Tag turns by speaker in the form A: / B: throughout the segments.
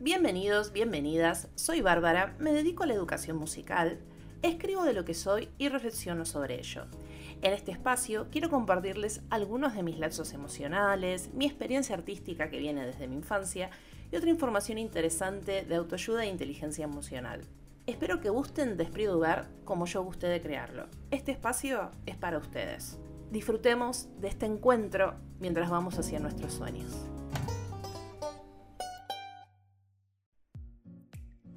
A: Bienvenidos, bienvenidas, soy Bárbara, me dedico a la educación musical, escribo de lo que soy y reflexiono sobre ello. En este espacio quiero compartirles algunos de mis lazos emocionales, mi experiencia artística que viene desde mi infancia y otra información interesante de autoayuda e inteligencia emocional. Espero que gusten de Esprit como yo gusté de crearlo. Este espacio es para ustedes. Disfrutemos de este encuentro mientras vamos hacia nuestros sueños.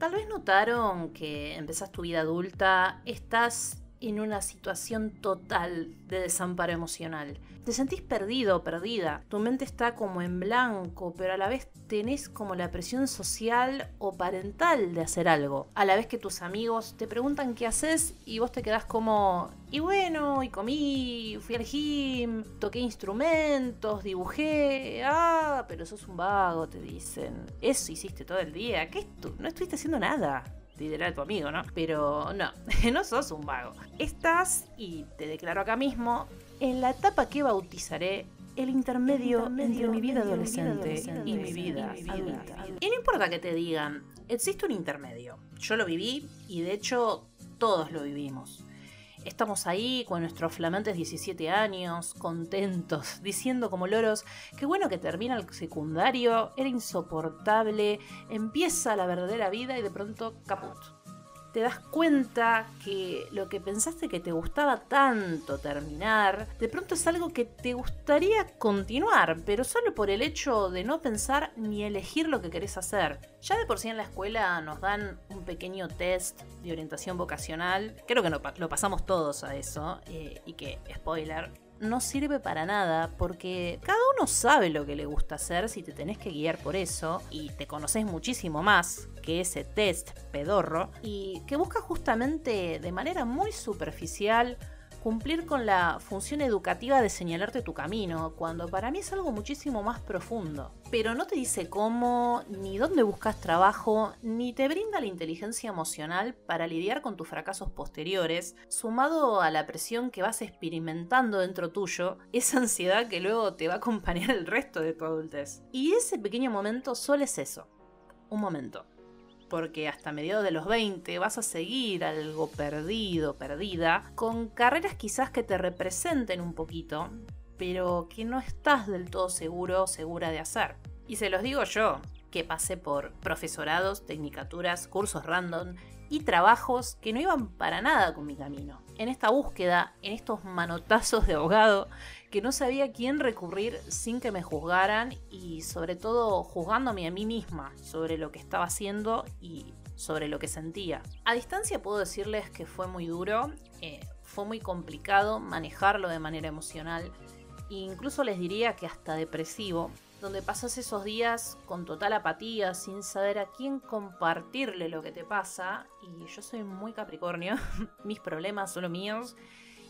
A: Tal vez notaron que empezás tu vida adulta, estás en una situación total de desamparo emocional. Te sentís perdido o perdida, tu mente está como en blanco, pero a la vez tenés como la presión social o parental de hacer algo. A la vez que tus amigos te preguntan qué haces y vos te quedás como, y bueno, y comí, fui al gym, toqué instrumentos, dibujé, ah, pero sos un vago, te dicen. Eso hiciste todo el día, ¿qué tú? No estuviste haciendo nada literal tu amigo, ¿no? Pero no, no sos un vago. Estás, y te declaro acá mismo, en la etapa que bautizaré el intermedio, entre mi vida adolescente, y mi vida, adulta. Y no importa que te digan, existe un intermedio. Yo lo viví y de hecho todos lo vivimos. Estamos ahí con nuestros flamantes 17 años, contentos, diciendo como loros, qué bueno que termina el secundario, era insoportable, empieza la verdadera vida y de pronto caput te das cuenta que lo que pensaste que te gustaba tanto terminar, de pronto es algo que te gustaría continuar, pero solo por el hecho de no pensar ni elegir lo que querés hacer. Ya de por sí en la escuela nos dan un pequeño test de orientación vocacional, creo que lo pasamos todos a eso, eh, y que, spoiler, no sirve para nada porque cada uno sabe lo que le gusta hacer si te tenés que guiar por eso y te conoces muchísimo más que ese test pedorro y que busca justamente de manera muy superficial cumplir con la función educativa de señalarte tu camino, cuando para mí es algo muchísimo más profundo. Pero no te dice cómo, ni dónde buscas trabajo, ni te brinda la inteligencia emocional para lidiar con tus fracasos posteriores, sumado a la presión que vas experimentando dentro tuyo, esa ansiedad que luego te va a acompañar el resto de tu adultez. Y ese pequeño momento solo es eso, un momento porque hasta mediados de los 20 vas a seguir algo perdido, perdida, con carreras quizás que te representen un poquito, pero que no estás del todo seguro segura de hacer. Y se los digo yo, que pasé por profesorados, tecnicaturas, cursos random y trabajos que no iban para nada con mi camino. En esta búsqueda, en estos manotazos de abogado, que no sabía a quién recurrir sin que me juzgaran y sobre todo juzgándome a mí misma sobre lo que estaba haciendo y sobre lo que sentía. A distancia puedo decirles que fue muy duro, eh, fue muy complicado manejarlo de manera emocional e incluso les diría que hasta depresivo, donde pasas esos días con total apatía, sin saber a quién compartirle lo que te pasa, y yo soy muy capricornio, mis problemas son los míos,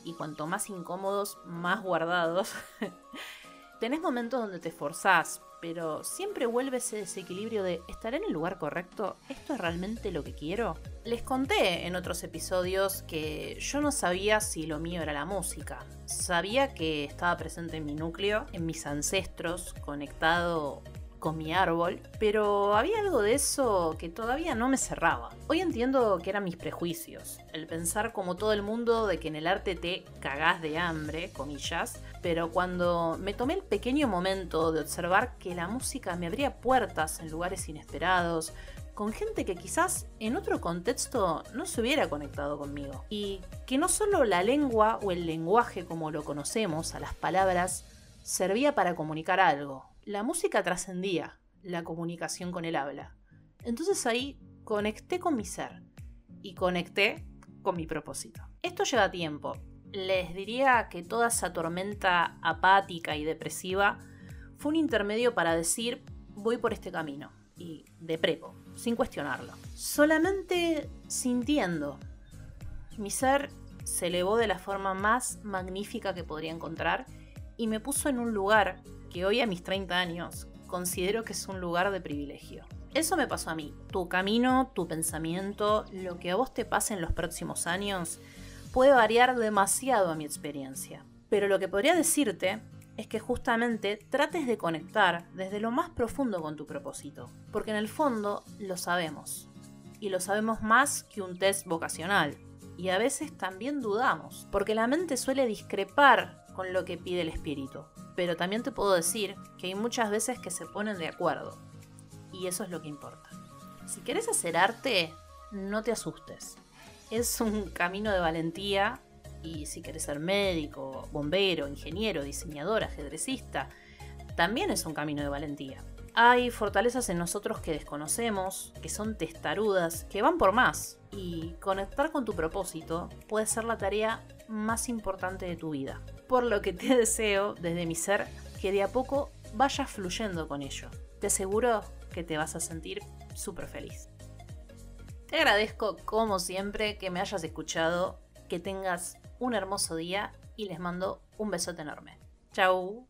A: y cuanto más incómodos, más guardados. Tenés momentos donde te esforzás, pero siempre vuelve ese desequilibrio de ¿estaré en el lugar correcto? ¿Esto es realmente lo que quiero? Les conté en otros episodios que yo no sabía si lo mío era la música. Sabía que estaba presente en mi núcleo, en mis ancestros, conectado con mi árbol, pero había algo de eso que todavía no me cerraba. Hoy entiendo que eran mis prejuicios, el pensar como todo el mundo de que en el arte te cagás de hambre, comillas, pero cuando me tomé el pequeño momento de observar que la música me abría puertas en lugares inesperados, con gente que quizás en otro contexto no se hubiera conectado conmigo. Y que no solo la lengua o el lenguaje como lo conocemos, a las palabras, servía para comunicar algo, la música trascendía la comunicación con el habla. Entonces ahí conecté con mi ser y conecté con mi propósito. Esto lleva tiempo. Les diría que toda esa tormenta apática y depresiva fue un intermedio para decir voy por este camino y de prepo, sin cuestionarlo. Solamente sintiendo. Mi ser se elevó de la forma más magnífica que podría encontrar y me puso en un lugar que hoy a mis 30 años considero que es un lugar de privilegio. Eso me pasó a mí. Tu camino, tu pensamiento, lo que a vos te pase en los próximos años puede variar demasiado a mi experiencia. Pero lo que podría decirte es que justamente trates de conectar desde lo más profundo con tu propósito, porque en el fondo lo sabemos, y lo sabemos más que un test vocacional, y a veces también dudamos, porque la mente suele discrepar con lo que pide el espíritu, pero también te puedo decir que hay muchas veces que se ponen de acuerdo, y eso es lo que importa. Si quieres hacer arte, no te asustes. Es un camino de valentía y si quieres ser médico, bombero, ingeniero, diseñador, ajedrecista, también es un camino de valentía. Hay fortalezas en nosotros que desconocemos, que son testarudas, que van por más. Y conectar con tu propósito puede ser la tarea más importante de tu vida. Por lo que te deseo desde mi ser que de a poco vayas fluyendo con ello. Te aseguro que te vas a sentir súper feliz. Te agradezco como siempre que me hayas escuchado, que tengas un hermoso día y les mando un besote enorme. Chau.